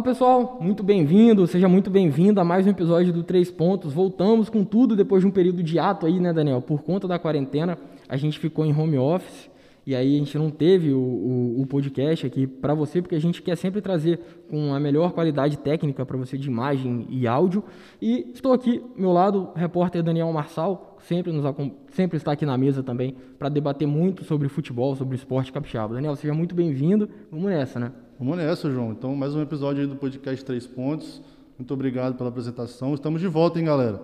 Fala pessoal, muito bem-vindo, seja muito bem-vindo a mais um episódio do Três Pontos. Voltamos com tudo depois de um período de ato aí, né, Daniel? Por conta da quarentena, a gente ficou em home office e aí a gente não teve o, o, o podcast aqui para você, porque a gente quer sempre trazer com a melhor qualidade técnica para você de imagem e áudio. E estou aqui, meu lado, repórter Daniel Marçal, sempre, nos, sempre está aqui na mesa também para debater muito sobre futebol, sobre esporte capixaba. Daniel, seja muito bem-vindo. Vamos nessa, né? Vamos nessa, João. Então, mais um episódio aí do podcast Três Pontos. Muito obrigado pela apresentação. Estamos de volta, hein, galera?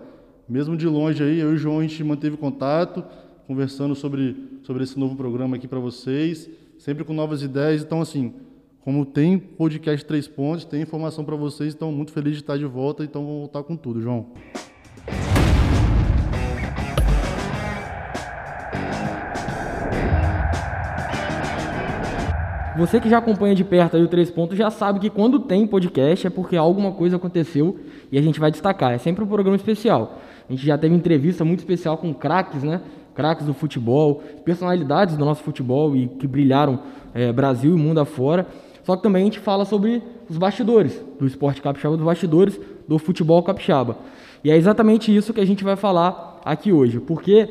Mesmo de longe aí, eu e o João, a gente manteve contato, conversando sobre, sobre esse novo programa aqui para vocês, sempre com novas ideias. Então, assim, como tem podcast Três Pontos, tem informação para vocês, então muito feliz de estar de volta, então vamos voltar com tudo, João. Você que já acompanha de perto aí o Três Pontos já sabe que quando tem podcast é porque alguma coisa aconteceu e a gente vai destacar. É sempre um programa especial. A gente já teve entrevista muito especial com craques, né? Craques do futebol, personalidades do nosso futebol e que brilharam é, Brasil e mundo afora. Só que também a gente fala sobre os bastidores do esporte capixaba, dos bastidores do futebol capixaba. E é exatamente isso que a gente vai falar aqui hoje, porque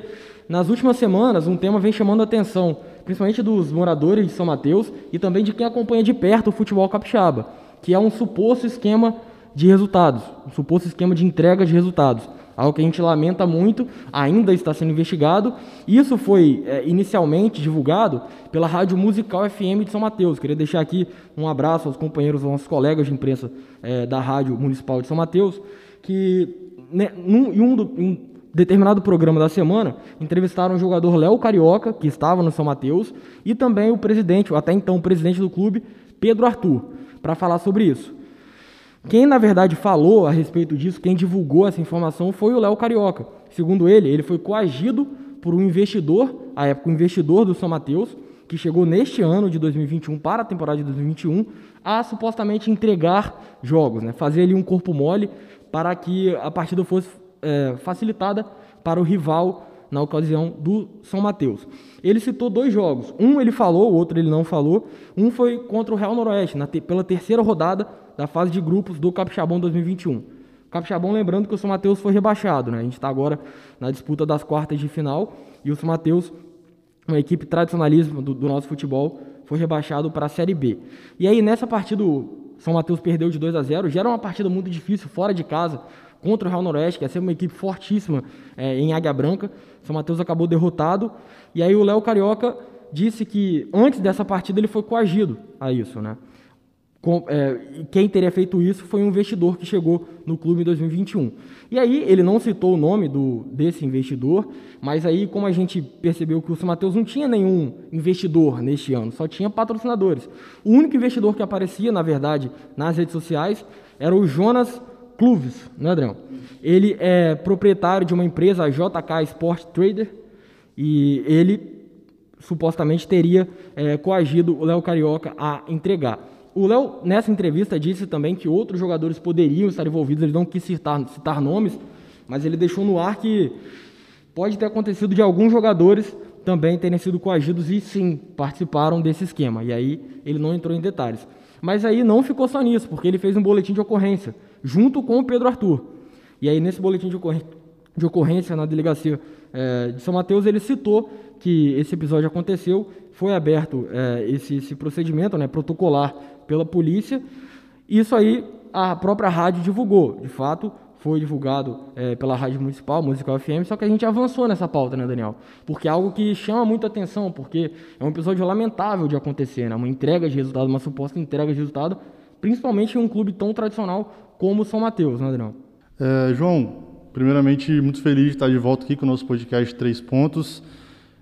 nas últimas semanas um tema vem chamando a atenção principalmente dos moradores de São Mateus e também de quem acompanha de perto o futebol capixaba, que é um suposto esquema de resultados, um suposto esquema de entrega de resultados. Algo que a gente lamenta muito, ainda está sendo investigado. Isso foi é, inicialmente divulgado pela Rádio Musical FM de São Mateus. Queria deixar aqui um abraço aos companheiros, aos nossos colegas de imprensa é, da Rádio Municipal de São Mateus, que né, num, um, do, em determinado programa da semana, entrevistaram o jogador Léo Carioca, que estava no São Mateus, e também o presidente, até então o presidente do clube, Pedro Arthur, para falar sobre isso. Quem, na verdade, falou a respeito disso, quem divulgou essa informação foi o Léo Carioca. Segundo ele, ele foi coagido por um investidor, à época, um investidor do São Mateus, que chegou neste ano de 2021 para a temporada de 2021 a supostamente entregar jogos, né? fazer ali um corpo mole para que a partida fosse é, facilitada para o rival na ocasião do São Mateus. Ele citou dois jogos. Um ele falou, o outro ele não falou. Um foi contra o Real Noroeste, te, pela terceira rodada da fase de grupos do Capixabão 2021. Capixabão, lembrando que o São Mateus foi rebaixado, né? A gente está agora na disputa das quartas de final e o São Mateus, uma equipe tradicionalista do, do nosso futebol, foi rebaixado para a Série B. E aí, nessa partida, o São Mateus perdeu de 2 a 0. Já era uma partida muito difícil, fora de casa contra o Real Noroeste, que ia ser uma equipe fortíssima é, em Águia Branca. São Mateus acabou derrotado. E aí o Léo Carioca disse que antes dessa partida ele foi coagido a isso, né? Com, é, quem teria feito isso foi um investidor que chegou no clube em 2021. E aí ele não citou o nome do, desse investidor, mas aí como a gente percebeu que o São Mateus não tinha nenhum investidor neste ano, só tinha patrocinadores. O único investidor que aparecia, na verdade, nas redes sociais era o Jonas Cluves, né, Adrião? Ele é proprietário de uma empresa, a JK Sport Trader, e ele supostamente teria é, coagido o Léo Carioca a entregar. O Léo, nessa entrevista, disse também que outros jogadores poderiam estar envolvidos, ele não quis citar, citar nomes, mas ele deixou no ar que pode ter acontecido de alguns jogadores também terem sido coagidos e sim participaram desse esquema. E aí ele não entrou em detalhes. Mas aí não ficou só nisso, porque ele fez um boletim de ocorrência junto com o Pedro Arthur. E aí, nesse boletim de, ocorrência, de ocorrência na delegacia é, de São Mateus, ele citou que esse episódio aconteceu, foi aberto é, esse, esse procedimento né, protocolar pela polícia. Isso aí a própria rádio divulgou. De fato, foi divulgado é, pela Rádio Municipal, Musical FM, só que a gente avançou nessa pauta, né, Daniel? Porque é algo que chama muita atenção, porque é um episódio lamentável de acontecer, né? Uma entrega de resultado, uma suposta entrega de resultado, principalmente em um clube tão tradicional como São Mateus, né, Adriano? É, João, primeiramente, muito feliz de estar de volta aqui com o nosso podcast Três Pontos.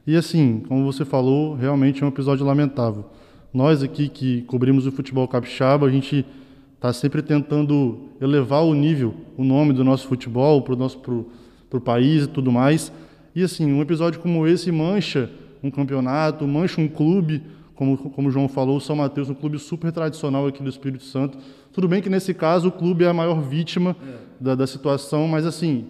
E assim, como você falou, realmente é um episódio lamentável. Nós aqui que cobrimos o futebol capixaba, a gente está sempre tentando elevar o nível, o nome do nosso futebol para o nosso pro, pro país e tudo mais. E assim, um episódio como esse mancha um campeonato, mancha um clube, como, como o João falou, o São Mateus, um clube super tradicional aqui do Espírito Santo. Tudo bem que nesse caso o clube é a maior vítima é. da, da, situação, mas assim,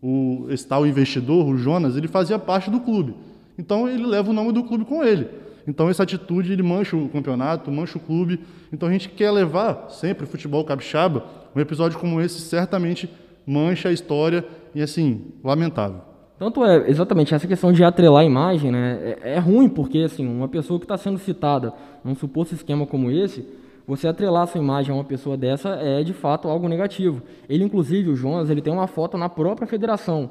o, esse tal investidor, o Jonas, ele fazia parte do clube. Então ele leva o nome do clube com ele. Então essa atitude ele mancha o campeonato, mancha o clube. Então a gente quer levar sempre o futebol capixaba. Um episódio como esse certamente mancha a história e assim, lamentável. Tanto é, exatamente, essa questão de atrelar a imagem, né, é, é ruim, porque assim, uma pessoa que está sendo citada num suposto esquema como esse, você atrelar sua imagem a uma pessoa dessa é de fato algo negativo. Ele, inclusive, o Jonas, ele tem uma foto na própria federação.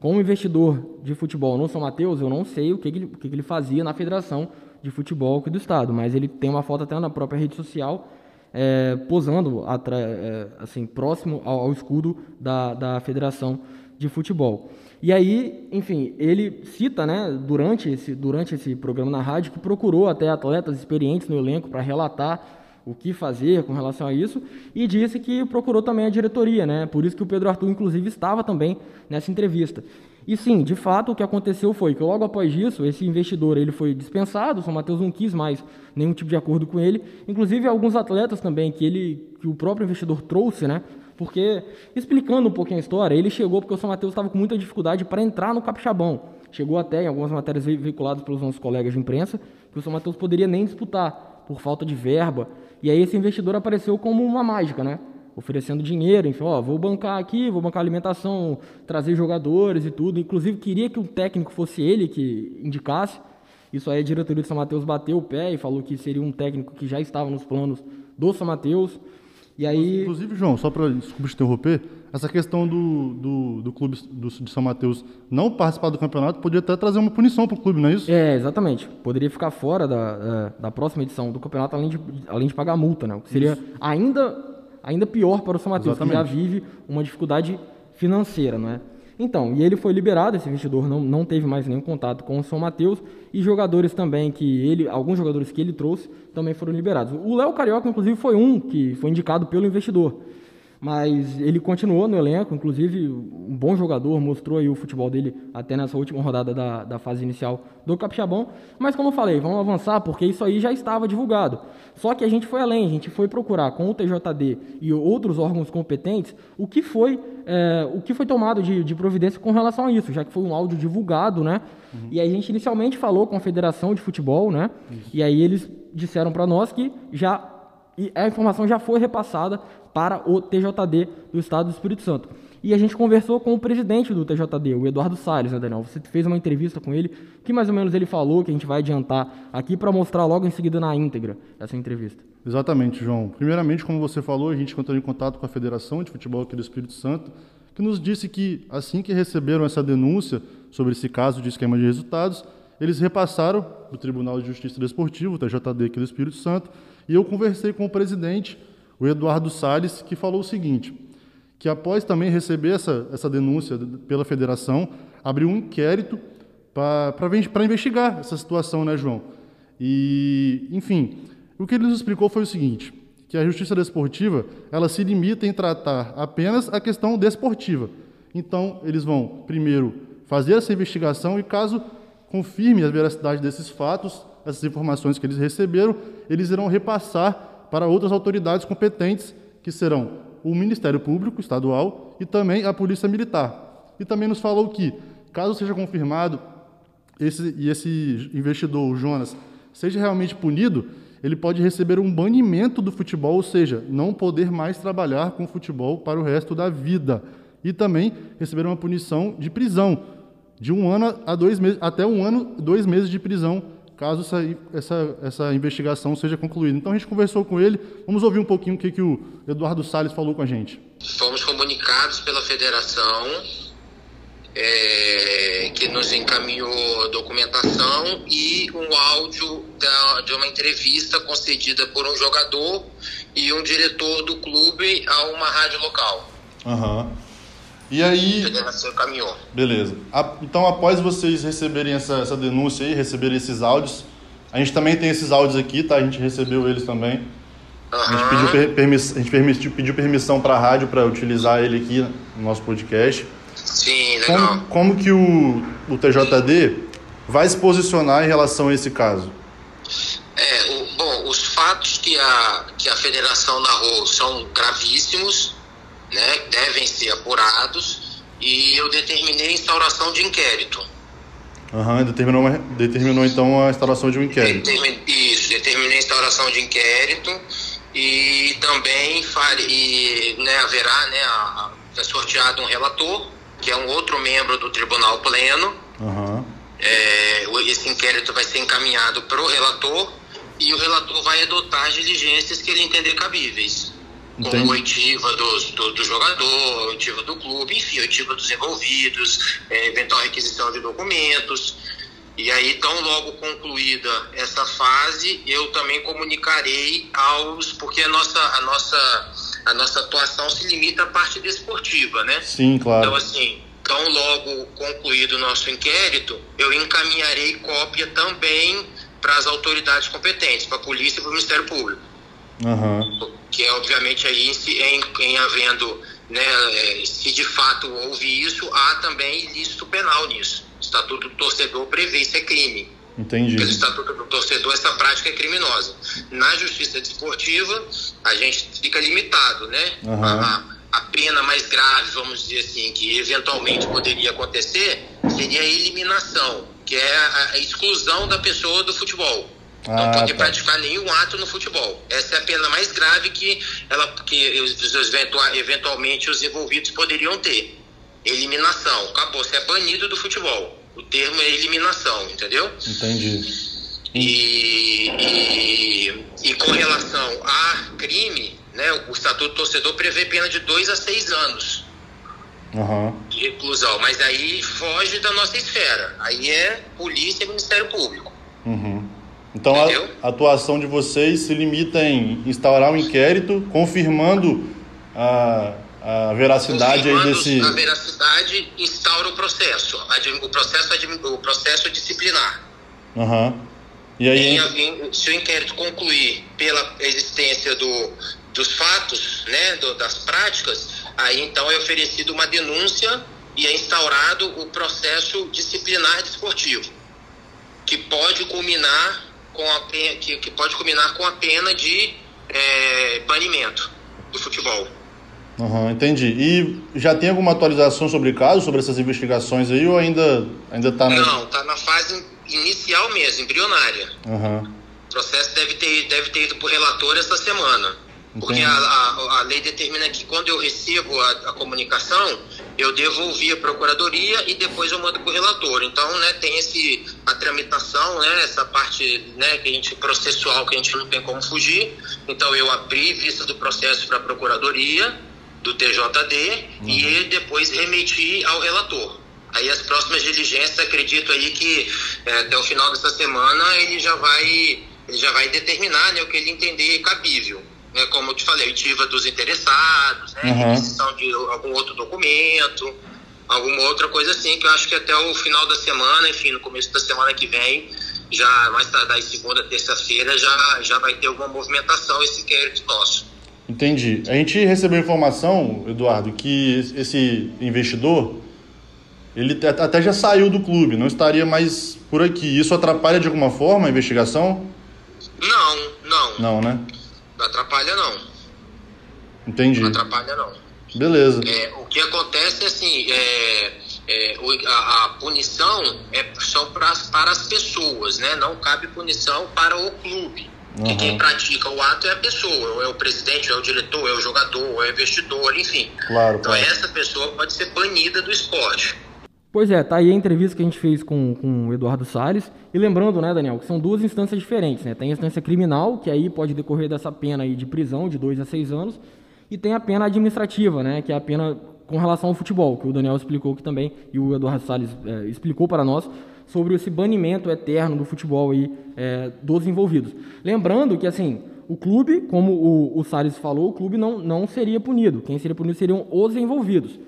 Como investidor de futebol no São Mateus, eu não sei o que, ele, o que ele fazia na federação de futebol aqui do estado, mas ele tem uma foto até na própria rede social é, posando é, assim próximo ao, ao escudo da, da federação de futebol. E aí, enfim, ele cita, né, durante esse, durante esse programa na rádio, que procurou até atletas experientes no elenco para relatar o que fazer com relação a isso e disse que procurou também a diretoria, né? Por isso que o Pedro Arthur, inclusive, estava também nessa entrevista. E sim, de fato, o que aconteceu foi que logo após isso, esse investidor ele foi dispensado, o São Mateus não quis mais nenhum tipo de acordo com ele, inclusive alguns atletas também que ele que o próprio investidor trouxe, né? Porque, explicando um pouquinho a história, ele chegou porque o São Mateus estava com muita dificuldade para entrar no Capixabão. Chegou até em algumas matérias veiculadas pelos nossos colegas de imprensa que o São Mateus poderia nem disputar por falta de verba. E aí esse investidor apareceu como uma mágica, né? Oferecendo dinheiro, enfim, ó, vou bancar aqui, vou bancar alimentação, trazer jogadores e tudo. Inclusive queria que o técnico fosse ele que indicasse. Isso aí a diretoria do São Mateus bateu o pé e falou que seria um técnico que já estava nos planos do São Mateus. E aí... Inclusive, João, só para desculpa te interromper, essa questão do, do, do clube do, de São Mateus não participar do campeonato poderia até trazer uma punição para o clube, não é isso? É, exatamente. Poderia ficar fora da, é, da próxima edição do campeonato, além de, além de pagar multa, né? O que seria ainda, ainda pior para o São Mateus, que já vive uma dificuldade financeira, não é? Então, e ele foi liberado, esse investidor não, não teve mais nenhum contato com o São Mateus e jogadores também que ele, alguns jogadores que ele trouxe também foram liberados. O Léo Carioca, inclusive, foi um que foi indicado pelo investidor mas ele continuou no elenco, inclusive um bom jogador, mostrou aí o futebol dele até nessa última rodada da, da fase inicial do Capixabão. Mas como eu falei, vamos avançar porque isso aí já estava divulgado. Só que a gente foi além, a gente foi procurar com o TJD e outros órgãos competentes o que foi, é, o que foi tomado de, de, providência com relação a isso, já que foi um áudio divulgado, né? Uhum. E aí a gente inicialmente falou com a Federação de Futebol, né? Isso. E aí eles disseram para nós que já e a informação já foi repassada para o TJD do Estado do Espírito Santo. E a gente conversou com o presidente do TJD, o Eduardo Salles, né, Daniel? Você fez uma entrevista com ele, que mais ou menos ele falou, que a gente vai adiantar aqui para mostrar logo em seguida na íntegra essa entrevista. Exatamente, João. Primeiramente, como você falou, a gente entrou em contato com a Federação de Futebol aqui do Espírito Santo, que nos disse que assim que receberam essa denúncia sobre esse caso de esquema de resultados, eles repassaram o Tribunal de Justiça Desportivo, o TJD aqui do Espírito Santo, e eu conversei com o presidente o Eduardo Salles, que falou o seguinte, que após também receber essa, essa denúncia pela federação, abriu um inquérito para investigar essa situação, né, João? E, enfim, o que ele nos explicou foi o seguinte, que a justiça desportiva, ela se limita em tratar apenas a questão desportiva. Então, eles vão, primeiro, fazer essa investigação e, caso confirme a veracidade desses fatos, essas informações que eles receberam, eles irão repassar para outras autoridades competentes, que serão o Ministério Público Estadual e também a Polícia Militar. E também nos falou que, caso seja confirmado esse, e esse investidor, Jonas, seja realmente punido, ele pode receber um banimento do futebol, ou seja, não poder mais trabalhar com futebol para o resto da vida. E também receber uma punição de prisão, de um ano a dois meses, até um ano, dois meses de prisão caso essa, essa, essa investigação seja concluída. Então a gente conversou com ele, vamos ouvir um pouquinho o que, que o Eduardo Salles falou com a gente. Fomos comunicados pela federação é, que nos encaminhou documentação e um áudio da, de uma entrevista concedida por um jogador e um diretor do clube a uma rádio local. Aham. Uhum. E aí. A federação caminhou. Beleza. Então, após vocês receberem essa, essa denúncia aí, receberem esses áudios, a gente também tem esses áudios aqui, tá? A gente recebeu eles também. Uhum. A gente pediu, per permiss a gente permitiu, pediu permissão para a rádio para utilizar ele aqui no nosso podcast. Sim, legal. Como, como que o, o TJD vai se posicionar em relação a esse caso? É, o, bom, os fatos que a, que a federação narrou são gravíssimos né, devem ser apurados e eu determinei a instauração de inquérito. Uhum, determinou, determinou então a instauração de um inquérito. isso, determinou a instauração de inquérito e também e, né, haverá né, a, a, sorteado um relator, que é um outro membro do Tribunal Pleno. Uhum. É, esse inquérito vai ser encaminhado para o relator e o relator vai adotar as diligências que ele entender cabíveis. Entendi. Como dos, do, do jogador, oitiva do clube, enfim, oitiva dos envolvidos, é, eventual requisição de documentos. E aí, tão logo concluída essa fase, eu também comunicarei aos. Porque a nossa, a nossa, a nossa atuação se limita à parte desportiva, né? Sim, claro. Então, assim, tão logo concluído o nosso inquérito, eu encaminharei cópia também para as autoridades competentes, para a polícia e para o Ministério Público. Uhum. Que é, obviamente, aí em, em havendo, né, é, se de fato houve isso, há também ilícito penal nisso. O Estatuto do Torcedor prevê isso é crime. Entendi. Pelo Estatuto do Torcedor, essa prática é criminosa. Na justiça desportiva, a gente fica limitado, né? Uhum. A, a pena mais grave, vamos dizer assim, que eventualmente poderia acontecer, seria a eliminação que é a, exclusão da pessoa do futebol. Ah, não poder tá. praticar nenhum ato no futebol. Essa é a pena mais grave que, ela, que os, eventualmente os envolvidos poderiam ter. Eliminação. Acabou, você é banido do futebol. O termo é eliminação, entendeu? Entendi. E, e, e com relação a crime, né, o Estatuto do Torcedor prevê pena de 2 a 6 anos uhum. de reclusão, mas aí foge da nossa esfera. Aí é polícia e Ministério Público. Uhum. Então a, a, atuação de vocês se limita em instaurar um inquérito, confirmando a, a veracidade confirmando aí desse. A veracidade instaura o processo, o processo, o processo disciplinar. Uhum. E aí, em, se o inquérito concluir pela existência do, dos fatos, né, do, das práticas, Aí então é oferecido uma denúncia e é instaurado o processo disciplinar desportivo, que pode culminar com a pena, que, que pode culminar com a pena de é, banimento do futebol. Uhum, entendi. E já tem alguma atualização sobre o caso, sobre essas investigações aí, ou ainda ainda está na... Não, está na fase inicial mesmo, embrionária. Uhum. O processo deve ter, deve ter ido para o relator essa semana. Porque a, a, a, lei determina que quando eu recebo a, a comunicação, eu devolvi a procuradoria e depois eu mando para o relator. Então, né, tem esse, a tramitação, né, essa parte né, que a gente, processual que a gente não tem como fugir. Então, eu abri vista do processo para a procuradoria do TJD uhum. e depois remeti ao relator. Aí as próximas diligências, acredito aí que é, até o final dessa semana ele já vai, ele já vai determinar né, o que ele entender cabível né, como eu te falei, oitiva dos interessados, né, uhum. de algum outro documento, alguma outra coisa assim, que eu acho que até o final da semana, enfim, no começo da semana que vem, já mais tarde, segunda, terça-feira, já, já vai ter alguma movimentação esse inquérito nosso. Entendi. A gente recebeu informação, Eduardo, que esse investidor, ele até já saiu do clube, não estaria mais por aqui. Isso atrapalha de alguma forma a investigação? Não, não. Não, né? Não atrapalha, não. Entendi. Não atrapalha, não. Beleza. É, o que acontece é assim, é, é, a, a, punição é só pra, para as pessoas, né? Não cabe punição para o clube. Uhum. E quem pratica o ato é a pessoa, ou é o presidente, ou é o diretor, é o jogador, é o investidor, enfim. Claro, então claro. essa pessoa pode ser banida do esporte. Pois é, tá aí a entrevista que a gente fez com, com o Eduardo Salles. E lembrando, né, Daniel, que são duas instâncias diferentes, né? Tem a instância criminal, que aí pode decorrer dessa pena aí de prisão de dois a seis anos, e tem a pena administrativa, né, que é a pena com relação ao futebol, que o Daniel explicou que também, e o Eduardo Salles é, explicou para nós, sobre esse banimento eterno do futebol aí é, dos envolvidos. Lembrando que, assim, o clube, como o, o Salles falou, o clube não, não seria punido. Quem seria punido seriam os envolvidos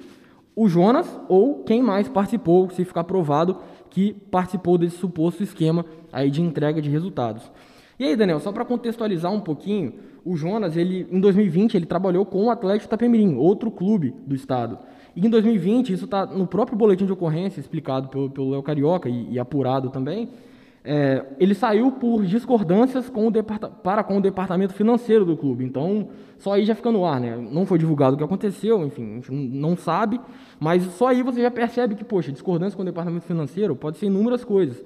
o Jonas ou quem mais participou, se ficar provado que participou desse suposto esquema aí de entrega de resultados. E aí, Daniel, só para contextualizar um pouquinho, o Jonas, ele em 2020, ele trabalhou com o Atlético Itapemirim, outro clube do estado. E em 2020, isso está no próprio boletim de ocorrência explicado pelo, Léo Carioca e, e apurado também, é, ele saiu por discordâncias com para com o departamento financeiro do clube. Então, só aí já fica no ar, né? Não foi divulgado o que aconteceu, enfim, não sabe, mas só aí você já percebe que, poxa, discordância com o departamento financeiro pode ser inúmeras coisas.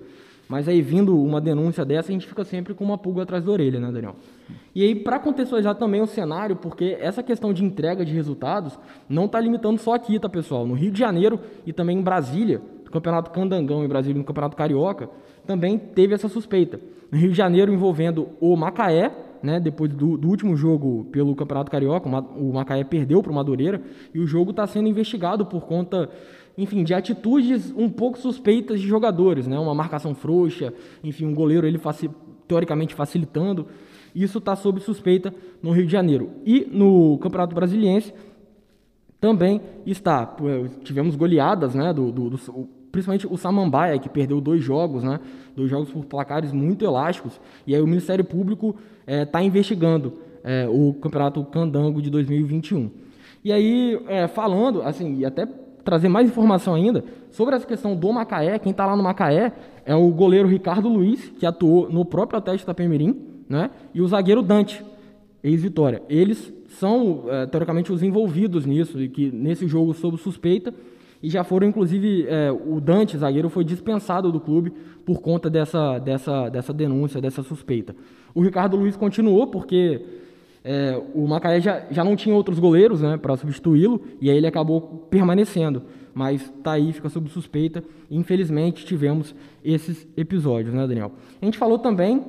Mas aí, vindo uma denúncia dessa, a gente fica sempre com uma pulga atrás da orelha, né, Daniel? E aí, para contextualizar também o cenário, porque essa questão de entrega de resultados não está limitando só aqui, tá, pessoal? No Rio de Janeiro e também em Brasília, no Campeonato Candangão em Brasília e no Campeonato Carioca, também teve essa suspeita. No Rio de Janeiro, envolvendo o Macaé, né, depois do, do, último jogo pelo Campeonato Carioca, o Macaé perdeu para o Madureira, e o jogo está sendo investigado por conta enfim, de atitudes um pouco suspeitas de jogadores, né? Uma marcação frouxa, enfim, um goleiro ele faci teoricamente facilitando. Isso está sob suspeita no Rio de Janeiro. E no Campeonato Brasiliense também está. Tivemos goleadas, né? Do, do, do, principalmente o Samambaia, que perdeu dois jogos, né? Dois jogos por placares muito elásticos. E aí o Ministério Público está é, investigando é, o Campeonato Candango de 2021. E aí, é, falando, assim, e até trazer mais informação ainda sobre essa questão do Macaé. Quem está lá no Macaé é o goleiro Ricardo Luiz, que atuou no próprio Atlético Itapemirim, né? E o zagueiro Dante, ex-Vitória. Eles são, é, teoricamente, os envolvidos nisso, e que nesse jogo sob suspeita, e já foram, inclusive, é, o Dante, zagueiro, foi dispensado do clube por conta dessa, dessa, dessa denúncia, dessa suspeita. O Ricardo Luiz continuou, porque é, o Macaé já, já não tinha outros goleiros né, para substituí-lo e aí ele acabou permanecendo. Mas tá aí, fica sob suspeita. Infelizmente tivemos esses episódios, né, Daniel? A gente falou também,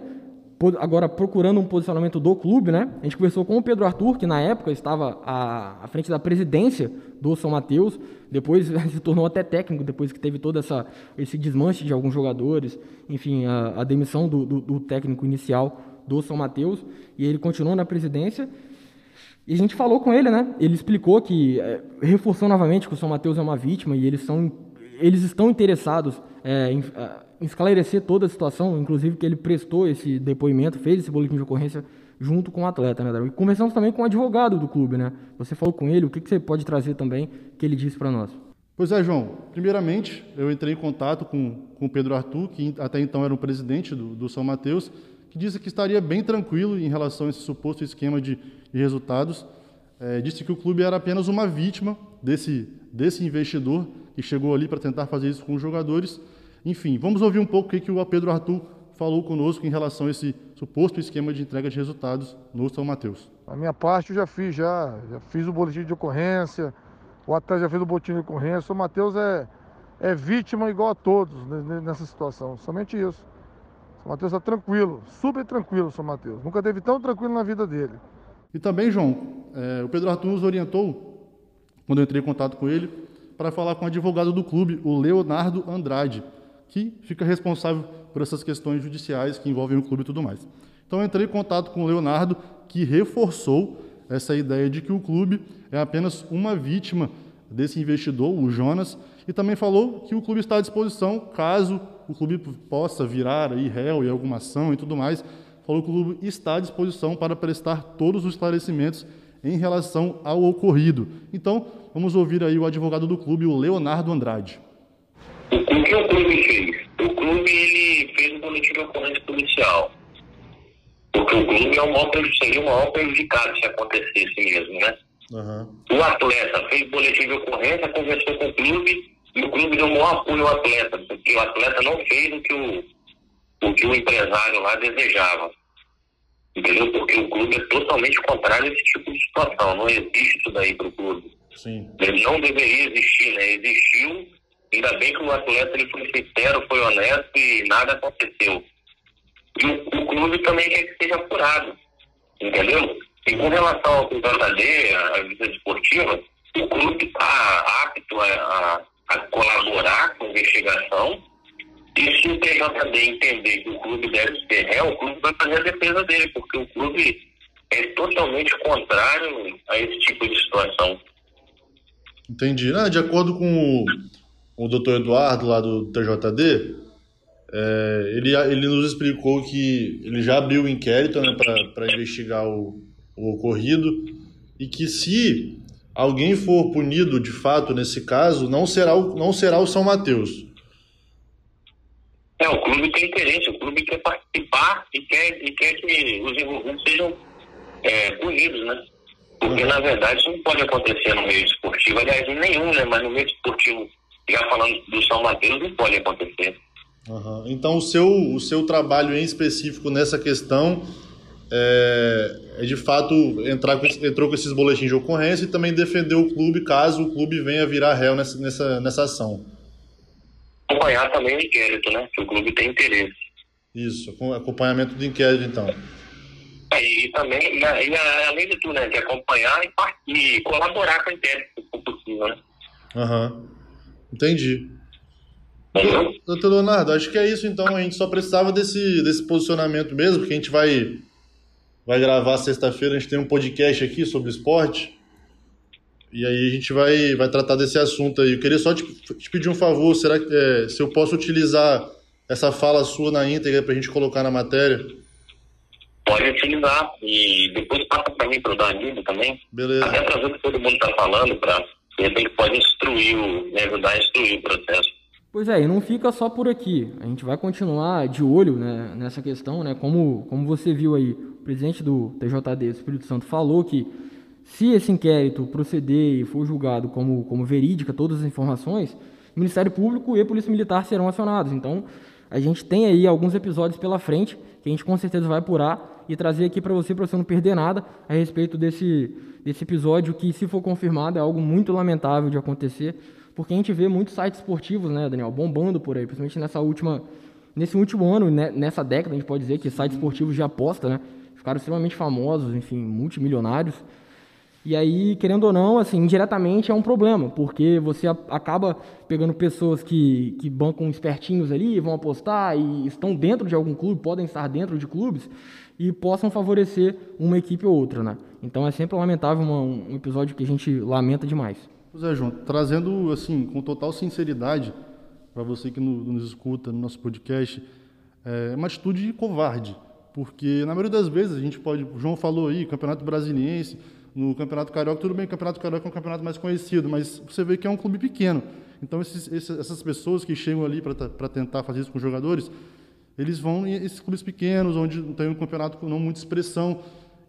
agora procurando um posicionamento do clube, né? A gente conversou com o Pedro Arthur, que na época estava à, à frente da presidência do São Mateus, depois se tornou até técnico, depois que teve todo essa, esse desmanche de alguns jogadores, enfim, a, a demissão do, do, do técnico inicial do São Mateus, e ele continuou na presidência. E a gente falou com ele, né? Ele explicou que, é, reforçou novamente que o São Mateus é uma vítima e eles, são, eles estão interessados é, em, é, esclarecer toda a situação, inclusive que ele prestou esse depoimento, fez esse boletim de ocorrência junto com o atleta, né, E conversamos também com o advogado do clube, né? Você falou com ele, o que, que você pode trazer também que ele disse para nós? Pois é, João. Primeiramente, eu entrei em contato com, o Pedro Arthur, que até então era o presidente do, do São Mateus, que disse que estaria bem tranquilo em relação a esse suposto esquema de, de resultados. É, disse que o clube era apenas uma vítima desse, desse investidor que chegou ali para tentar fazer isso com os jogadores. Enfim, vamos ouvir um pouco o que, que o Pedro Arthur falou conosco em relação a esse suposto esquema de entrega de resultados no São Mateus. A minha parte eu já fiz, já, já fiz o boletim de ocorrência, o atleta já fez o boletim de ocorrência, o São Mateus é, é vítima igual a todos nessa situação, somente isso. São Mateus está tranquilo, super tranquilo, São Mateus. Nunca teve tão tranquilo na vida dele. E também, João, é, o Pedro Arthur nos orientou, quando eu entrei em contato com ele, para falar com o advogado do clube, o Leonardo Andrade, que fica responsável por essas questões judiciais que envolvem o clube e tudo mais. Então, entrei em contato com o Leonardo, que reforçou essa ideia de que o clube é apenas uma vítima desse investidor, o Jonas, e também falou que o clube está à disposição caso o clube possa virar aí réu em alguma ação e tudo mais. Falou que o clube está à disposição para prestar todos os esclarecimentos em relação ao ocorrido. Então, vamos ouvir aí o advogado do clube, o Leonardo Andrade. O que o clube fez? O clube ele fez um boletim de ocorrência policial. Porque o clube é o maior, seria o maior prejudicado se acontecesse mesmo, né? Uhum. O atleta fez boletim de ocorrência, conversou com o clube e o clube deu um maior apoio ao atleta, porque o atleta não fez o que o, o, que o empresário lá desejava. Entendeu? Porque o clube é totalmente contrário a esse tipo de situação. Não existe isso daí para o clube. Sim. Ele não deveria existir, né? Existiu, ainda bem que o atleta ele foi sincero, foi honesto e nada aconteceu. E o, o clube também quer que seja apurado. Entendeu? E com relação ao JD, a vida esportiva, o clube está apto a, a a colaborar com a investigação. E se o TJD entender que o clube deve ser réu, o clube vai fazer a defesa dele, porque o clube é totalmente contrário a esse tipo de situação. Entendi. Ah, de acordo com o, o doutor Eduardo, lá do TJD, é, ele, ele nos explicou que ele já abriu o inquérito né, para investigar o, o ocorrido e que se alguém for punido de fato nesse caso, não será o, não será o São Mateus. É, o clube tem interesse, o clube quer participar e quer, e quer que os envolvidos sejam é, punidos, né? Porque, na verdade, isso não pode acontecer no meio esportivo. Aliás, em nenhum, né? Mas no meio esportivo, já falando do São Mateus, não pode acontecer. Uhum. Então, o seu, o seu trabalho em específico nessa questão é, é de fato entrar com, entrou com esses boletins de ocorrência e também defender o clube caso o clube venha virar réu nessa, nessa, nessa ação. Acompanhar também o inquérito, né? Que o clube tem interesse. Isso, acompanhamento do inquérito, então. É, e também, e, além de tudo, né, de acompanhar e, e colaborar com o inquérito, se for possível, né? Aham. Uhum. Entendi. Doutor Leonardo, acho que é isso então. A gente só precisava desse, desse posicionamento mesmo, porque a gente vai, vai gravar sexta-feira, a gente tem um podcast aqui sobre esporte. E aí a gente vai, vai tratar desse assunto aí. Eu queria só te, te pedir um favor, será que é, se eu posso utilizar essa fala sua na íntegra para a gente colocar na matéria? Pode utilizar e depois passa para mim para o Danilo também. Beleza. Até para ver o que todo mundo está falando, para de repente pode instruir, me ajudar a instruir o processo. Pois é, e não fica só por aqui. A gente vai continuar de olho né, nessa questão, né? Como, como você viu aí, o presidente do TJD, Espírito Santo, falou que se esse inquérito proceder e for julgado como, como verídica todas as informações, o Ministério Público e Polícia Militar serão acionados. Então, a gente tem aí alguns episódios pela frente que a gente com certeza vai apurar e trazer aqui para você, para você não perder nada a respeito desse, desse episódio que, se for confirmado, é algo muito lamentável de acontecer porque a gente vê muitos sites esportivos, né, Daniel, bombando por aí, principalmente nessa última, nesse último ano, né, nessa década, a gente pode dizer que sites esportivos de aposta, né, ficaram extremamente famosos, enfim, multimilionários. E aí, querendo ou não, assim, indiretamente é um problema, porque você acaba pegando pessoas que, que bancam espertinhos ali, vão apostar e estão dentro de algum clube, podem estar dentro de clubes e possam favorecer uma equipe ou outra, né? Então é sempre lamentável uma, um episódio que a gente lamenta demais. Pois é, João, trazendo assim, com total sinceridade, para você que nos escuta no nosso podcast, é uma atitude covarde, porque na maioria das vezes a gente pode, o João falou aí, Campeonato Brasiliense, no Campeonato Carioca, tudo bem, o Campeonato Carioca é um campeonato mais conhecido, mas você vê que é um clube pequeno. Então, esses, essas pessoas que chegam ali para tentar fazer isso com os jogadores, eles vão em esses clubes pequenos, onde tem um campeonato com não muita expressão.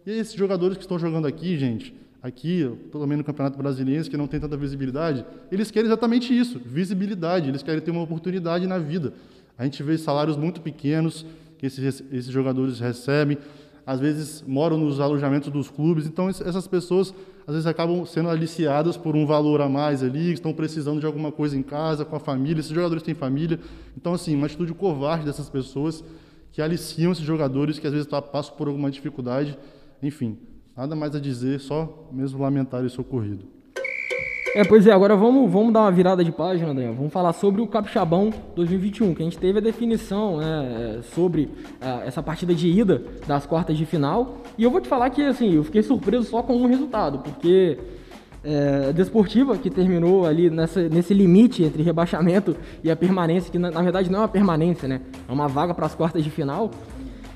E esses jogadores que estão jogando aqui, gente, aqui, pelo menos no Campeonato Brasileiro, que não tem tanta visibilidade, eles querem exatamente isso, visibilidade, eles querem ter uma oportunidade na vida. A gente vê salários muito pequenos que esses, esses jogadores recebem, às vezes moram nos alojamentos dos clubes, então essas pessoas às vezes acabam sendo aliciadas por um valor a mais ali, estão precisando de alguma coisa em casa, com a família, esses jogadores têm família, então assim, uma atitude covarde dessas pessoas que aliciam esses jogadores que às vezes passam por alguma dificuldade, enfim, Nada mais a dizer, só mesmo lamentar esse ocorrido. É, pois é, agora vamos, vamos dar uma virada de página, Daniel. Vamos falar sobre o Capixabão 2021, que a gente teve a definição né, é, sobre uh, essa partida de ida das quartas de final. E eu vou te falar que, assim, eu fiquei surpreso só com um resultado, porque é, Desportiva, que terminou ali nessa, nesse limite entre rebaixamento e a permanência, que na, na verdade não é uma permanência, né? É uma vaga para as quartas de final.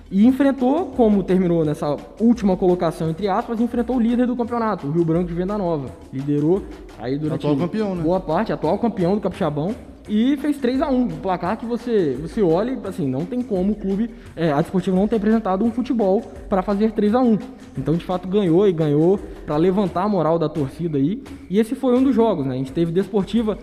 E enfrentou, como terminou nessa última colocação, entre aspas, enfrentou o líder do campeonato, o Rio Branco de Venda Nova. Liderou aí durante atual campeão, né? boa parte, atual campeão do Capixabão. E fez 3 a 1 um placar que você, você olha assim, não tem como o clube, é, a Desportiva não ter apresentado um futebol para fazer 3 a 1 Então, de fato, ganhou e ganhou para levantar a moral da torcida aí. E esse foi um dos jogos, né? A gente teve Desportiva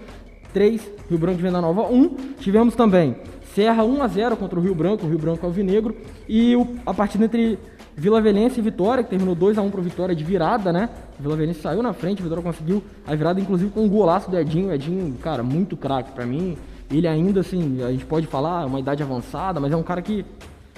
3, Rio Branco de Venda Nova 1. Tivemos também Serra 1 a 0 contra o Rio Branco, o Rio Branco Alvinegro. E o, a partida entre Vila Velense e Vitória, que terminou 2 a 1 para Vitória de virada, né? Vila Velense saiu na frente, Vitória conseguiu a virada, inclusive com um golaço do Edinho. Edinho, cara, muito craque para mim. Ele ainda, assim, a gente pode falar, uma idade avançada, mas é um cara que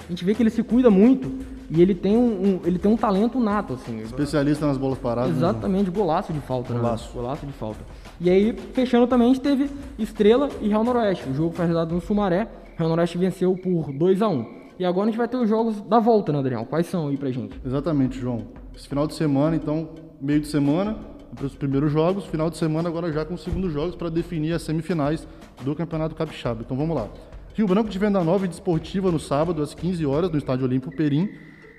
a gente vê que ele se cuida muito e ele tem um, um ele tem um talento nato, assim. Especialista nas bolas paradas. Né? Exatamente, né? golaço de falta. Golaço. Né? Golaço de falta. E aí, fechando também, a gente teve Estrela e Real Noroeste. O jogo foi realizado no Sumaré. Real Noroeste venceu por 2 a 1 E agora a gente vai ter os jogos da volta, né, Adriano? Quais são aí pra gente? Exatamente, João. Esse final de semana, então, meio de semana, para os primeiros jogos, final de semana agora já com os segundos jogos para definir as semifinais do Campeonato Capixaba. Então vamos lá. Rio Branco de Venda Nova e Desportiva no sábado às 15 horas no Estádio Olímpico Perim.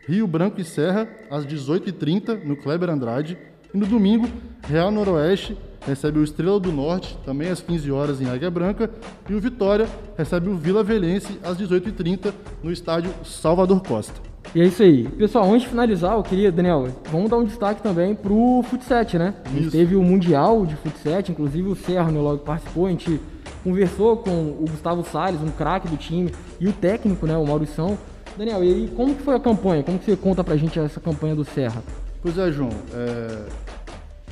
Rio Branco e Serra às 18h30 no Kleber Andrade. E no domingo, Real Noroeste recebe o Estrela do Norte, também às 15 horas em Águia Branca, e o Vitória recebe o Vila Velhense às 18h30 no estádio Salvador Costa. E é isso aí. Pessoal, antes de finalizar, eu queria, Daniel, vamos dar um destaque também pro Futset, né? A gente Isso. teve o Mundial de Futset, inclusive o Serra, né, logo participou, a gente conversou com o Gustavo Salles, um craque do time, e o técnico, né, o Maurição. Daniel, e aí, como que foi a campanha? Como que você conta pra gente essa campanha do Serra? Pois é, João. é,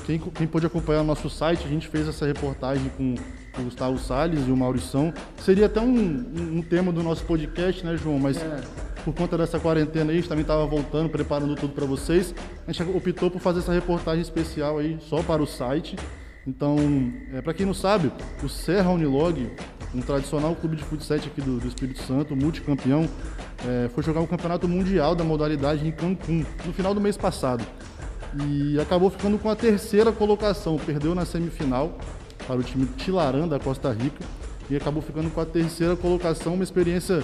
Quem, quem pôde acompanhar o nosso site, a gente fez essa reportagem com o Gustavo Salles e o Maurição. Seria até um, um- um tema do nosso podcast, né, João? Mas por conta dessa quarentena aí, a gente também estava voltando, preparando tudo para vocês. A gente optou por fazer essa reportagem especial aí só para o site. Então, é, para quem não sabe, o Serra Unilog, um tradicional clube de futsal aqui do, do Espírito Santo, multicampeão, é, foi jogar o campeonato mundial da modalidade em Cancún no final do mês passado e acabou ficando com a terceira colocação. Perdeu na semifinal para o time Tilarã da Costa Rica e acabou ficando com a terceira colocação. Uma experiência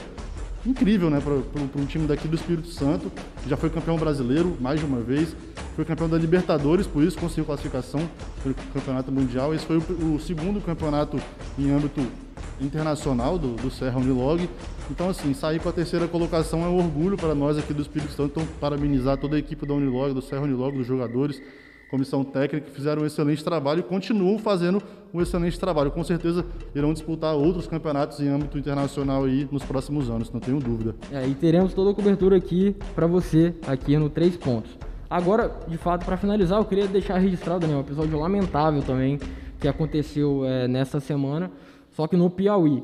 incrível, né, para um time daqui do Espírito Santo. Já foi campeão brasileiro mais de uma vez, foi campeão da Libertadores, por isso conseguiu classificação para o campeonato mundial. Esse foi o, o segundo campeonato em âmbito internacional do, do Serra Unilog. Então, assim, sair com a terceira colocação é um orgulho para nós aqui do Espírito Santo. Então, parabenizar toda a equipe da Unilog, do Serra Unilog, dos jogadores, comissão técnica, que fizeram um excelente trabalho e continuam fazendo um excelente trabalho. Com certeza irão disputar outros campeonatos em âmbito internacional aí nos próximos anos, não tenho dúvida. É, e teremos toda a cobertura aqui pra você, aqui no Três Pontos. Agora, de fato, pra finalizar, eu queria deixar registrado, Daniel, um episódio lamentável também, que aconteceu é, nessa semana, só que no Piauí.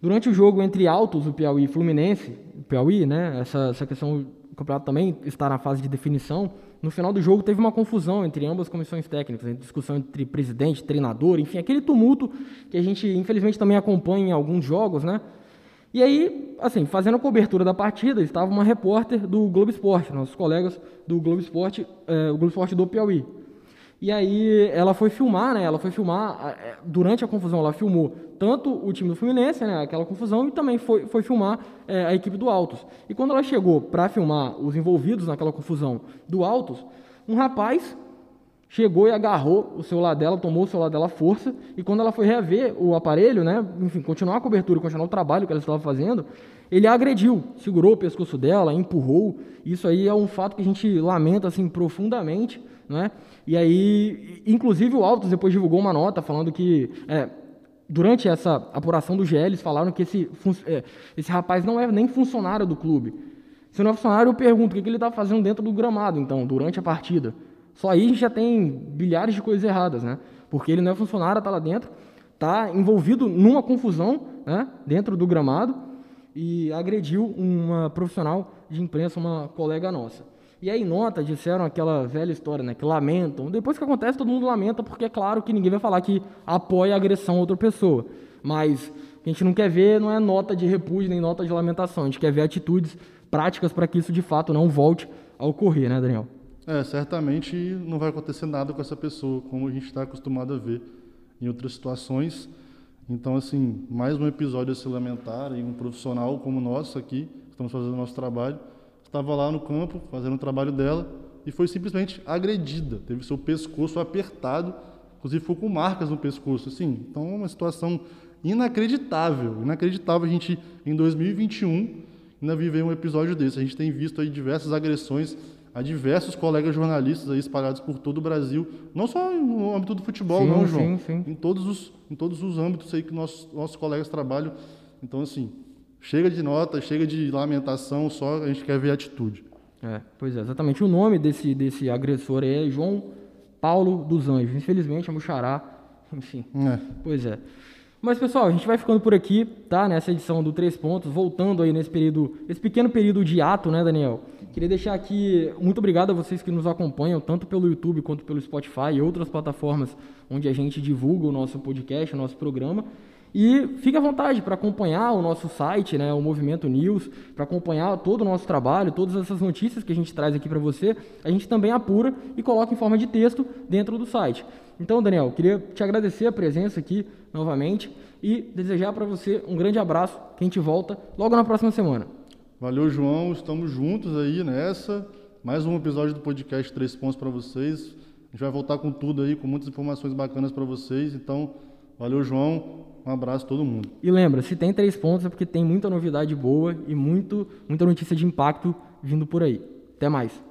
Durante o jogo entre Altos, o Piauí e Fluminense, Piauí, né, essa, essa questão, campeonato também está na fase de definição, no final do jogo teve uma confusão entre ambas comissões técnicas, entre discussão entre presidente, treinador, enfim, aquele tumulto que a gente, infelizmente, também acompanha em alguns jogos, né, e aí, assim, fazendo a cobertura da partida, estava uma repórter do Globo Esporte, nossos colegas do Globo Esporte, eh, o Globo Esporte do Piauí. E aí ela foi filmar, né? Ela foi filmar, eh, durante a confusão, ela filmou tanto o time do Fluminense, né? Aquela confusão, e também foi, foi filmar eh, a equipe do Altos. E quando ela chegou para filmar os envolvidos naquela confusão do Altos, um rapaz chegou e agarrou o celular dela, tomou o celular dela à força, e quando ela foi rever o aparelho, né, enfim, continuar a cobertura, continuar o trabalho que ela estava fazendo, ele a agrediu, segurou o pescoço dela, empurrou. Isso aí é um fato que a gente lamenta assim profundamente, né? E aí, inclusive o Altos depois divulgou uma nota falando que é, durante essa apuração do GL, eles falaram que esse, é, esse rapaz não é nem funcionário do clube. Se não é funcionário, eu pergunto o que que ele está fazendo dentro do gramado, então, durante a partida. Só aí a gente já tem bilhares de coisas erradas, né? Porque ele não é funcionário, está lá dentro, está envolvido numa confusão né, dentro do gramado e agrediu uma profissional de imprensa, uma colega nossa. E aí, nota, disseram aquela velha história, né? Que lamentam. Depois que acontece, todo mundo lamenta, porque é claro que ninguém vai falar que apoia a agressão a outra pessoa. Mas o que a gente não quer ver não é nota de repúdio nem nota de lamentação. A gente quer ver atitudes práticas para que isso de fato não volte a ocorrer, né, Daniel? É, certamente não vai acontecer nada com essa pessoa, como a gente está acostumado a ver em outras situações. Então, assim, mais um episódio a se lamentar e um profissional como nós aqui, estamos fazendo o nosso trabalho, estava lá no campo fazendo o trabalho dela e foi simplesmente agredida. Teve seu pescoço apertado, inclusive ficou com marcas no pescoço. Assim, então, uma situação inacreditável. Inacreditável a gente, em 2021, ainda viver um episódio desse. A gente tem visto aí diversas agressões a diversos colegas jornalistas aí espalhados por todo o Brasil, não só no âmbito do futebol, Sim, não, João. sim, sim. Em todos os em todos os âmbitos aí que nossos nossos colegas trabalham. Então assim, chega de nota, chega de lamentação, só a gente quer ver atitude. É, pois é, exatamente. O nome desse, desse agressor é João Paulo dos Anjos. Infelizmente, é Muxará. Enfim, É. pois é. Mas, pessoal, a gente vai ficando por aqui, tá? Nessa edição do Três Pontos, voltando aí nesse período, esse pequeno período de ato, né, Daniel? Queria deixar aqui, muito obrigado a vocês que nos acompanham, tanto pelo YouTube quanto pelo Spotify e outras plataformas onde a gente divulga o nosso podcast, o nosso programa. E fique à vontade para acompanhar o nosso site, né, o Movimento News, para acompanhar todo o nosso trabalho, todas essas notícias que a gente traz aqui para você, a gente também apura e coloca em forma de texto dentro do site. Então, Daniel, queria te agradecer a presença aqui novamente e desejar para você um grande abraço, que a gente volta logo na próxima semana. Valeu, João. Estamos juntos aí nessa. Mais um episódio do podcast Três Pontos para vocês. A gente vai voltar com tudo aí, com muitas informações bacanas para vocês. Então, valeu, João. Um abraço a todo mundo. E lembra, se tem três pontos é porque tem muita novidade boa e muito, muita notícia de impacto vindo por aí. Até mais.